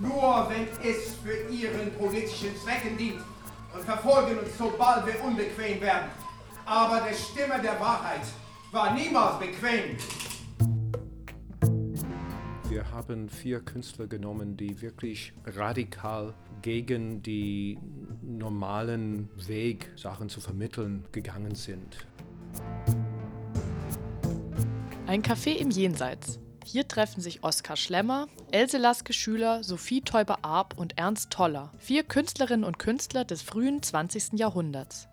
Nur wenn es für ihren politischen Zwecken dient und verfolgen uns, sobald wir unbequem werden. Aber der Stimme der Wahrheit war niemals bequem. Wir haben vier Künstler genommen, die wirklich radikal gegen die normalen Weg, Sachen zu vermitteln, gegangen sind. Ein Café im Jenseits. Hier treffen sich Oskar Schlemmer, Else Laske Schüler, Sophie Teuber-Arp und Ernst Toller, vier Künstlerinnen und Künstler des frühen 20. Jahrhunderts.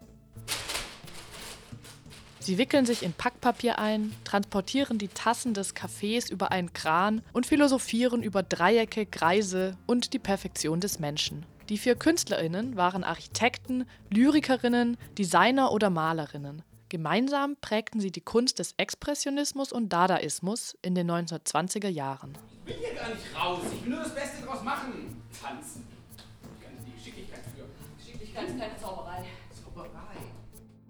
Sie wickeln sich in Packpapier ein, transportieren die Tassen des Kaffees über einen Kran und philosophieren über Dreiecke, Kreise und die Perfektion des Menschen. Die vier KünstlerInnen waren Architekten, Lyrikerinnen, Designer oder Malerinnen. Gemeinsam prägten sie die Kunst des Expressionismus und Dadaismus in den 1920er Jahren. Ich will hier gar nicht raus, ich will nur das Beste draus machen. Tanzen. Ganz die Geschicklichkeit für. Geschicklichkeit ist keine Zauberei. Zauberei.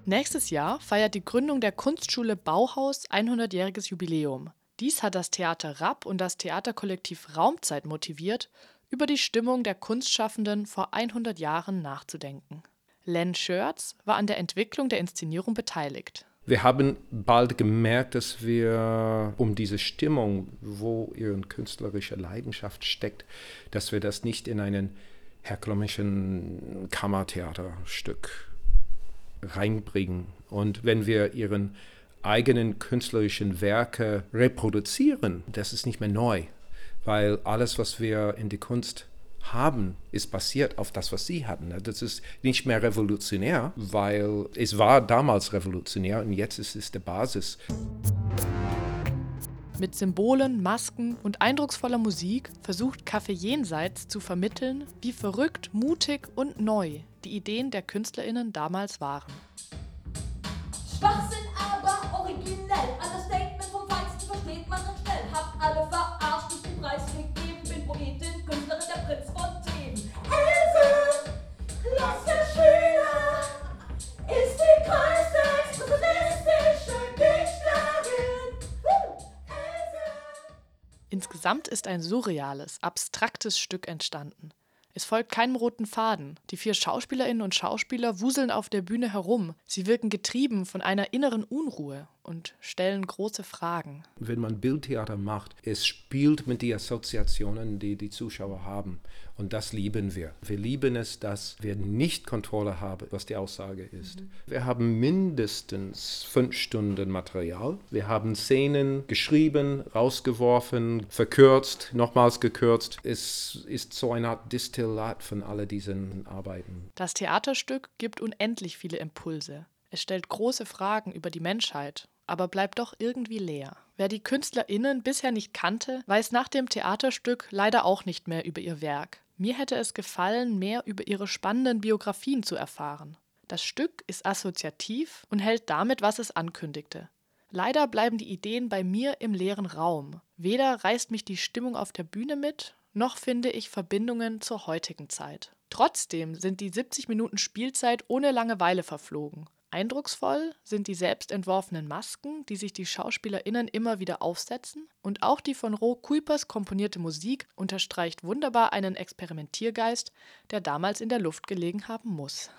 Nächstes Jahr feiert die Gründung der Kunstschule Bauhaus 100-jähriges Jubiläum. Dies hat das Theater Rapp und das Theaterkollektiv Raumzeit motiviert, über die Stimmung der Kunstschaffenden vor 100 Jahren nachzudenken. Len Schertz war an der Entwicklung der Inszenierung beteiligt. Wir haben bald gemerkt, dass wir um diese Stimmung, wo ihre künstlerische Leidenschaft steckt, dass wir das nicht in einen herkömmlichen Kammertheaterstück reinbringen. Und wenn wir ihren eigenen künstlerischen Werke reproduzieren, das ist nicht mehr neu, weil alles, was wir in die Kunst haben, ist basiert auf das, was sie hatten. Das ist nicht mehr revolutionär, weil es war damals revolutionär und jetzt ist es die Basis. Mit Symbolen, Masken und eindrucksvoller Musik versucht Café Jenseits zu vermitteln, wie verrückt, mutig und neu die Ideen der KünstlerInnen damals waren. Insgesamt ist ein surreales, abstraktes Stück entstanden. Es folgt keinem roten Faden. Die vier Schauspielerinnen und Schauspieler wuseln auf der Bühne herum. Sie wirken getrieben von einer inneren Unruhe und stellen große Fragen. Wenn man Bildtheater macht, es spielt mit den Assoziationen, die die Zuschauer haben. Und das lieben wir. Wir lieben es, dass wir nicht Kontrolle haben, was die Aussage ist. Wir haben mindestens fünf Stunden Material. Wir haben Szenen geschrieben, rausgeworfen, verkürzt, nochmals gekürzt. Es ist so eine Art Distillat von all diesen Arbeiten. Das Theaterstück gibt unendlich viele Impulse. Es stellt große Fragen über die Menschheit, aber bleibt doch irgendwie leer. Wer die KünstlerInnen bisher nicht kannte, weiß nach dem Theaterstück leider auch nicht mehr über ihr Werk. Mir hätte es gefallen, mehr über ihre spannenden Biografien zu erfahren. Das Stück ist assoziativ und hält damit, was es ankündigte. Leider bleiben die Ideen bei mir im leeren Raum. Weder reißt mich die Stimmung auf der Bühne mit, noch finde ich Verbindungen zur heutigen Zeit. Trotzdem sind die 70 Minuten Spielzeit ohne Langeweile verflogen. Eindrucksvoll sind die selbst entworfenen Masken, die sich die SchauspielerInnen immer wieder aufsetzen, und auch die von Ro Kuipers komponierte Musik unterstreicht wunderbar einen Experimentiergeist, der damals in der Luft gelegen haben muss.